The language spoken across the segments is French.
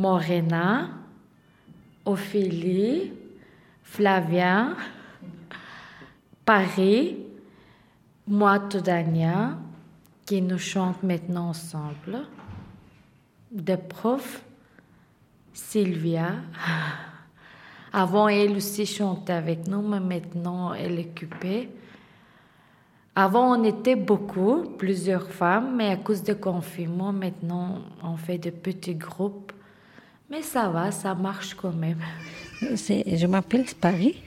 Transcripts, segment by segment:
Morena, Ophélie, Flavien, Paris, moi, Todania, qui nous chante maintenant ensemble, de prof, Sylvia. Avant, elle aussi chantait avec nous, mais maintenant, elle est occupée. Avant, on était beaucoup, plusieurs femmes, mais à cause du confinement, maintenant, on fait de petits groupes. Mais ça va, ça marche quand même. Je m'appelle Paris.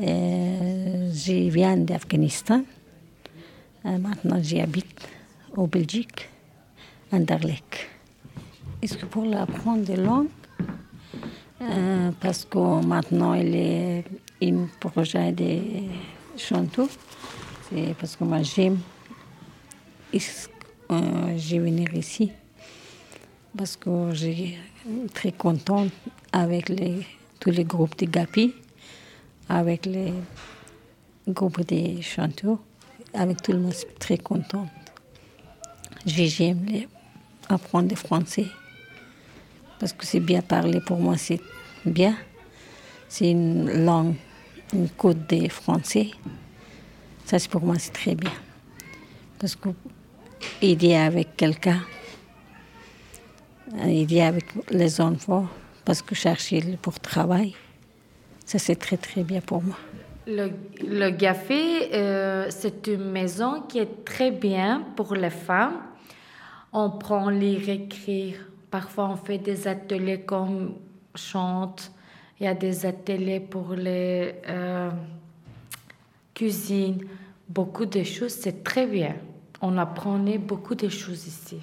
Euh, je viens d'Afghanistan. Euh, maintenant, j'habite au Belgique, à Anderlecht. Est-ce que pour l'apprendre des langues, euh, parce que maintenant il est un projet de chanteau, c'est parce que moi j'aime euh, venir ici parce que suis très contente avec les, tous les groupes de Gapi, avec les groupes de chanteurs, avec tout le monde, très contente. J'aime apprendre le français parce que c'est bien parler pour moi, c'est bien. C'est une langue, une code des Français. Ça, pour moi, c'est très bien. Parce que aider avec quelqu'un, aider avec les enfants, parce que chercher pour travail, ça, c'est très, très bien pour moi. Le, le café, euh, c'est une maison qui est très bien pour les femmes. On prend lire, écrire, Parfois, on fait des ateliers comme chante. Il y a des ateliers pour les euh, cuisines. Beaucoup de choses, c'est très bien. On apprenait beaucoup de choses ici.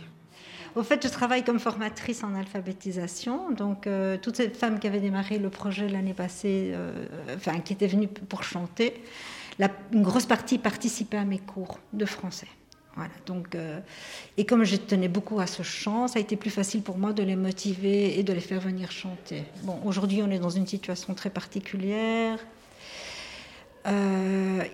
Au fait, je travaille comme formatrice en alphabétisation. Donc, euh, toutes ces femmes qui avaient démarré le projet l'année passée, euh, enfin, qui étaient venues pour chanter, une grosse partie participaient à mes cours de français. Voilà, donc, euh, et comme je tenais beaucoup à ce chant, ça a été plus facile pour moi de les motiver et de les faire venir chanter. Bon, aujourd'hui, on est dans une situation très particulière.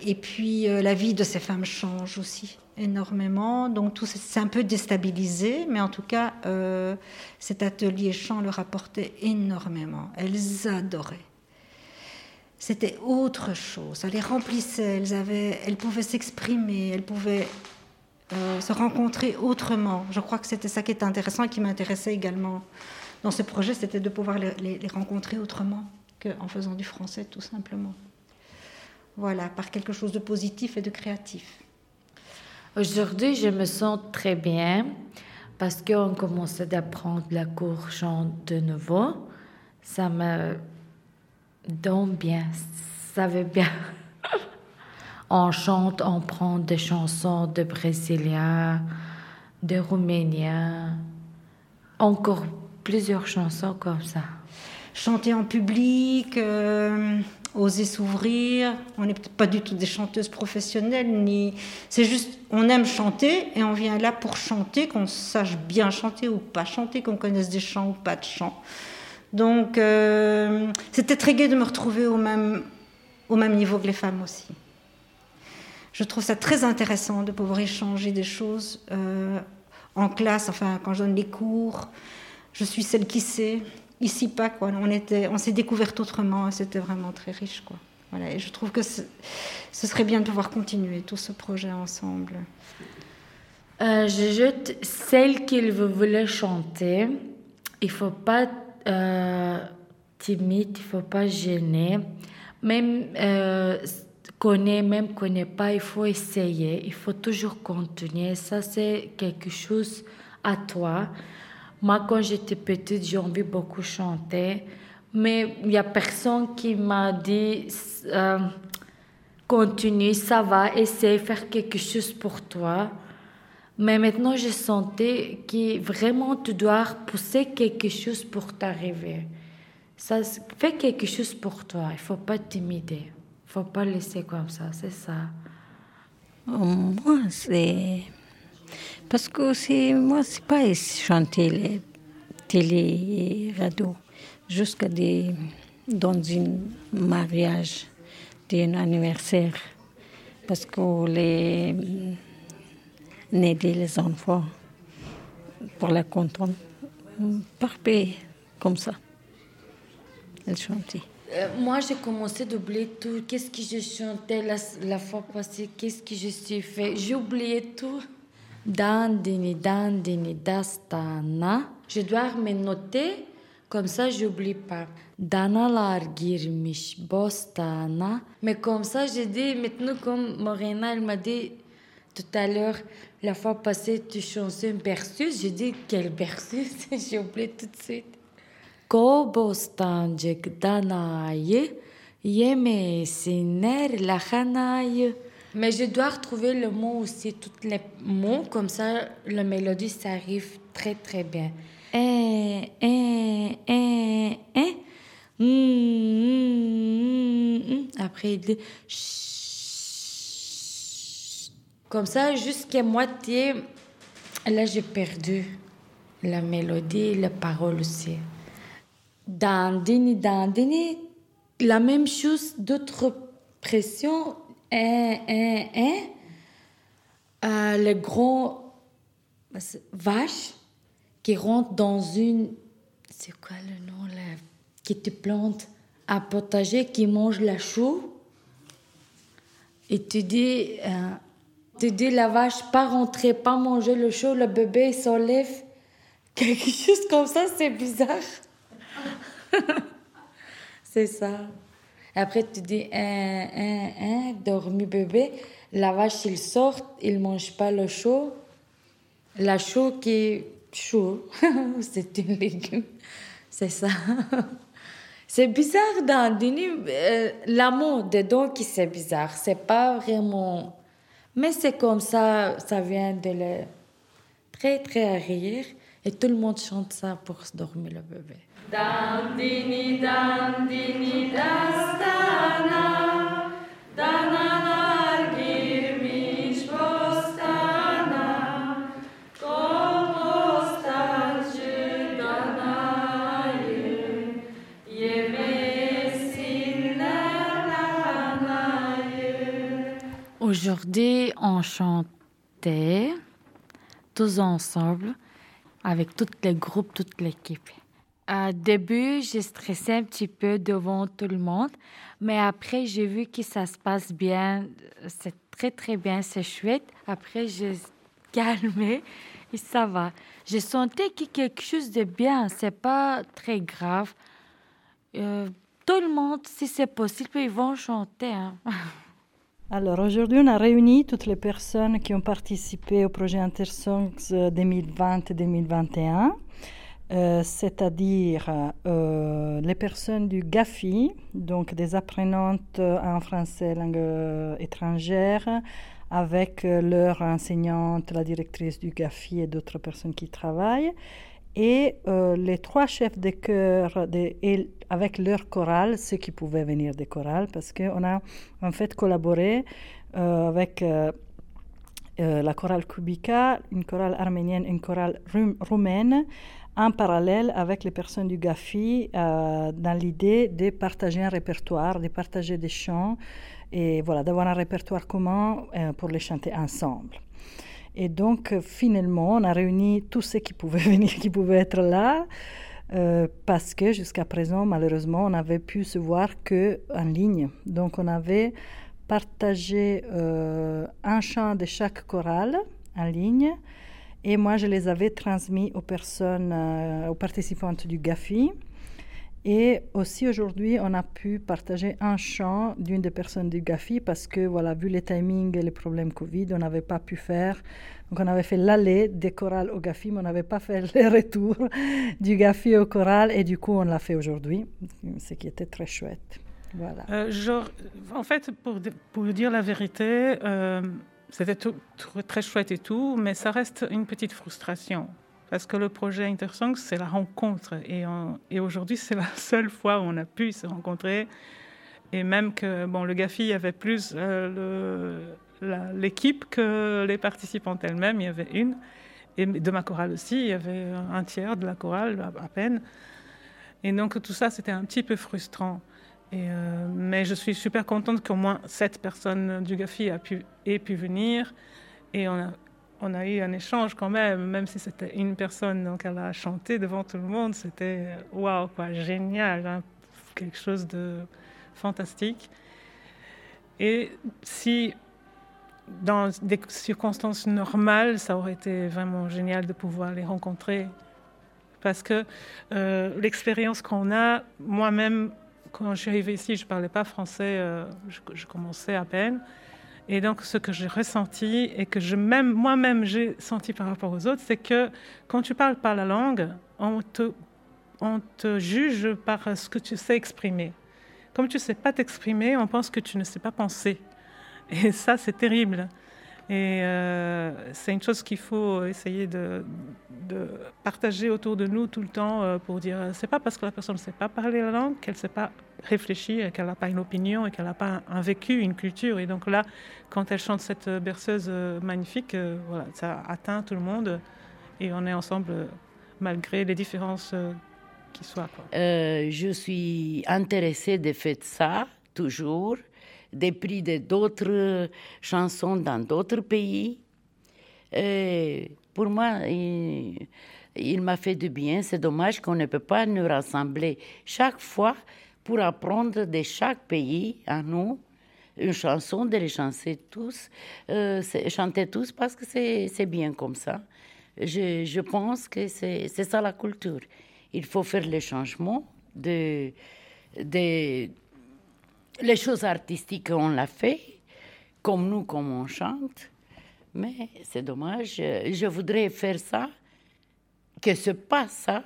Et puis, la vie de ces femmes change aussi énormément. Donc, tout c'est un peu déstabilisé, mais en tout cas, cet atelier chant leur apportait énormément. Elles adoraient c'était autre chose. Ça les remplissait. Elles, avaient, elles pouvaient s'exprimer, elles pouvaient euh, se rencontrer autrement. Je crois que c'était ça qui était intéressant et qui m'intéressait également dans ce projet, c'était de pouvoir les, rencontrer autrement qu'en faisant du français tout simplement. Voilà, par quelque chose de positif et de créatif. Aujourd'hui, je me sens très bien parce qu'on commençait d'apprendre la cour chant de nouveau. Ça me donne bien, ça va bien. On chante, on prend des chansons de Brésiliens, de Rouméniens, encore plusieurs chansons comme ça. Chanter en public, euh, oser s'ouvrir. On n'est pas du tout des chanteuses professionnelles, ni. C'est juste, on aime chanter et on vient là pour chanter, qu'on sache bien chanter ou pas chanter, qu'on connaisse des chants ou pas de chants. Donc, euh, c'était très gai de me retrouver au même, au même niveau que les femmes aussi je trouve ça très intéressant de pouvoir échanger des choses euh, en classe, enfin quand je donne les cours. Je suis celle qui sait. Ici pas quoi. On était, on s'est découverte autrement. C'était vraiment très riche quoi. Voilà. Et je trouve que ce serait bien de pouvoir continuer tout ce projet ensemble. Euh, je jette celle qu'il voulait chanter. Il faut pas euh, timide, il faut pas gêner. Même euh, connaît, même connaît pas, il faut essayer, il faut toujours continuer. Ça, c'est quelque chose à toi. Moi, quand j'étais petite, j'ai envie beaucoup chanter, mais il y a personne qui m'a dit euh, continue, ça va, essaye, faire quelque chose pour toi. Mais maintenant, je sentais que vraiment tu dois pousser quelque chose pour t'arriver. Ça quelque chose pour toi, il faut pas t'imider faut pas laisser comme ça, c'est ça. Moi, c'est. Parce que c'est, moi, c'est pas chanter les télé jusqu'à des, dans un mariage d'un anniversaire. Parce que les. aider les enfants pour la contente. Parfait. comme ça. Elle chantait. Euh, moi, j'ai commencé d'oublier tout. Qu'est-ce que je chantais la, la fois passée? Qu'est-ce que je suis fait? J'ai oublié tout. Dandini, dandini, dastana. Je dois me noter, comme ça, j'oublie pas. Danalar girmiş bostana. Mais comme ça, j'ai dit, maintenant, comme Morena, elle m'a dit tout à l'heure, la fois passée, tu chantais un berceuse. J'ai dit, quel berceuse? J'ai oublié tout de suite. Kobostancık danayı yemesinler lahanayı. Mais je dois retrouver le mot aussi, tous les mots, comme ça la mélodie s'arrive très très bien. Eh, eh, eh, eh. Mm, mm, mm. Après il dit Comme ça, jusqu'à moitié, là j'ai perdu la mélodie, la parole aussi. Dandini, dandini, la même chose, d'autres pressions, un, un, un. Euh, le grand vache qui rentre dans une. C'est quoi le nom là Qui te plante un potager, qui mange la chou. Et tu dis, euh, tu dis la vache, pas rentrer, pas manger le chou, le bébé s'enlève. Quelque chose comme ça, c'est bizarre. c'est ça. Après, tu dis, un, un, un, dormi bébé. La vache, il sort, il mange pas le chaud. La chou qui est chaud, c'est une légume. C'est ça. C'est bizarre dans euh, l'amour dedans qui c'est bizarre. C'est pas vraiment. Mais c'est comme ça, ça vient de le très très arrière. Et tout le monde chante ça pour dormir le bébé. Dandini, dandini, dastana, danalar girmiş bostana, kompostancı danayı, yemesinler lahanayı. Aujourd'hui, on chantait tous ensemble avec tous les groupes, toute l'équipe. Au début, j'ai stressé un petit peu devant tout le monde, mais après, j'ai vu que ça se passe bien. C'est très, très bien, c'est chouette. Après, j'ai calmé et ça va. J'ai senti que quelque chose de bien, c'est pas très grave. Euh, tout le monde, si c'est possible, ils vont chanter. Hein. Alors aujourd'hui, on a réuni toutes les personnes qui ont participé au projet Intersongs 2020-2021. Euh, c'est-à-dire euh, les personnes du GAFI, donc des apprenantes en français langue euh, étrangère, avec leur enseignante, la directrice du GAFI et d'autres personnes qui travaillent, et les trois chefs de chœur avec leur chorale, ceux qui pouvaient venir des chorales, parce qu'on a en fait collaboré avec la chorale Kubika, une chorale arménienne, une chorale roumaine, en parallèle avec les personnes du GAFI euh, dans l'idée de partager un répertoire, de partager des chants et voilà, d'avoir un répertoire commun euh, pour les chanter ensemble. Et donc, finalement, on a réuni tous ceux qui pouvaient venir, qui pouvaient être là, euh, parce que jusqu'à présent, malheureusement, on n'avait pu se voir que en ligne. Donc, on avait partagé un chant de chaque chorale en ligne et moi, je les avais transmis aux personnes, euh, aux participantes du GAFI. Et aussi aujourd'hui, on a pu partager un chant d'une des personnes du GAFI parce que, voilà, vu les timings et les problèmes Covid, on n'avait pas pu faire. Donc, on avait fait l'aller des chorales au GAFI, mais on n'avait pas fait le retour du GAFI au choral. Et du coup, on l'a fait aujourd'hui, ce qui était très chouette. Voilà. Euh, en fait, pour, pour dire la vérité, euh, c'était très chouette et tout, mais ça reste une petite frustration. Parce que le projet Intersongs, c'est la rencontre. Et, aujourd'hui, c'est la seule fois où on a pu se rencontrer. Et même que bon, le GAFI avait plus euh, l'équipe que les participantes elles-mêmes. Il y avait une. Et de ma chorale aussi, il y avait un tiers de la chorale à peine. Et donc tout ça, c'était un petit peu frustrant. Euh, mais je suis super contente qu'au moins sept personnes du GAFI a pu, aient pu venir. Et on a on a eu un échange quand même, même si c'était une personne, donc elle a chanté devant tout le monde, c'était waouh, quoi, génial, hein, quelque chose de fantastique. Et si dans des circonstances normales, ça aurait été vraiment génial de pouvoir les rencontrer. Parce que euh, l'expérience qu'on a, moi-même, quand je suis arrivée ici, je ne parlais pas français, euh, je, commençais à peine. Et donc, ce que j'ai ressenti et que je même, moi-même j'ai senti par rapport aux autres, c'est que quand tu parles pas la langue, on te, on te juge par ce que tu sais exprimer. Comme tu ne sais pas t'exprimer, on pense que tu ne sais pas penser. Et ça, c'est terrible. Et euh, c'est une chose qu'il faut essayer de, partager autour de nous tout le temps euh, pour dire c'est pas parce que la personne ne sait pas parler la langue qu'elle ne sait pas réfléchir, qu'elle n'a pas une opinion et qu'elle n'a pas un, vécu, une culture. Et donc là, quand elle chante cette berceuse euh, magnifique, voilà, ça atteint tout le monde et on est ensemble malgré les différences qui soient. je suis intéressée de faire ça toujours des prix de d'autres chansons dans d'autres pays. Pour moi, il, m'a fait du bien. C'est dommage qu'on ne peut pas nous rassembler chaque fois pour apprendre de chaque pays à nous une chanson, de les chanter tous, euh, chanter tous parce que c'est bien comme ça. Je, je pense que c'est ça la culture. Il faut faire le changement de, de les choses artistiques, on l'a fait, comme nous, comme on chante. Mais c'est dommage. Je voudrais faire ça, que ce pas ça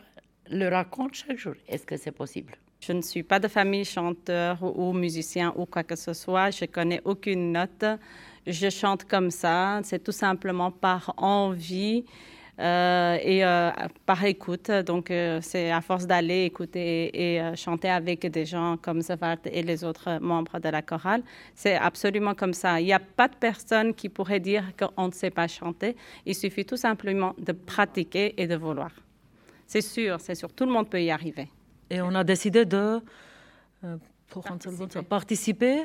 le raconte chaque jour. Est-ce que c'est possible? Je ne suis pas de famille chanteur ou musicien ou quoi que ce soit. Je connais aucune note. Je chante comme ça. C'est tout simplement par envie. Euh, et euh, par écoute. Donc, euh, c'est à force d'aller écouter et, chanter avec des gens comme Zavart et les autres membres de la chorale. C'est absolument comme ça. Il n'y a pas de personne qui pourrait dire qu'on ne sait pas chanter. Il suffit tout simplement de pratiquer et de vouloir. C'est sûr, c'est sûr. Tout le monde peut y arriver. Et on a décidé de pour participer. participer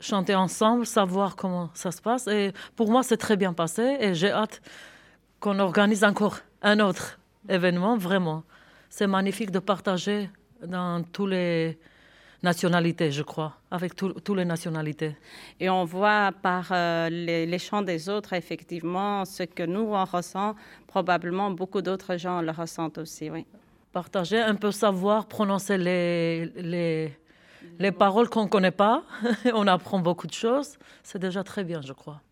chanter ensemble, savoir comment ça se passe. Et pour moi, c'est très bien passé et j'ai hâte qu'on organise encore un autre événement, vraiment. C'est magnifique de partager dans toutes les nationalités, je crois, avec toutes les nationalités. Et on voit par euh, les, chants des autres, effectivement, ce que nous, on ressent, probablement beaucoup d'autres gens le ressentent aussi, oui. Partager, un peu savoir prononcer les, les, les paroles qu'on ne connaît pas. on apprend beaucoup de choses. C'est déjà très bien, je crois.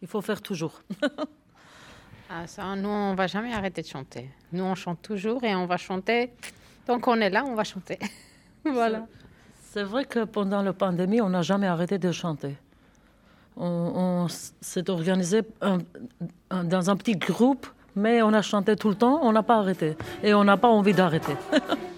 Il faut faire toujours. Ah, ça, nous, on va jamais arrêter de chanter. Nous, on chante toujours et on va chanter. Donc, on est là, on va chanter. voilà. C'est vrai que pendant la pandémie, on n'a jamais arrêté de chanter. On, s'est organisé dans un petit groupe, mais on a chanté tout le temps, on n'a pas arrêté. Et on n'a pas envie d'arrêter.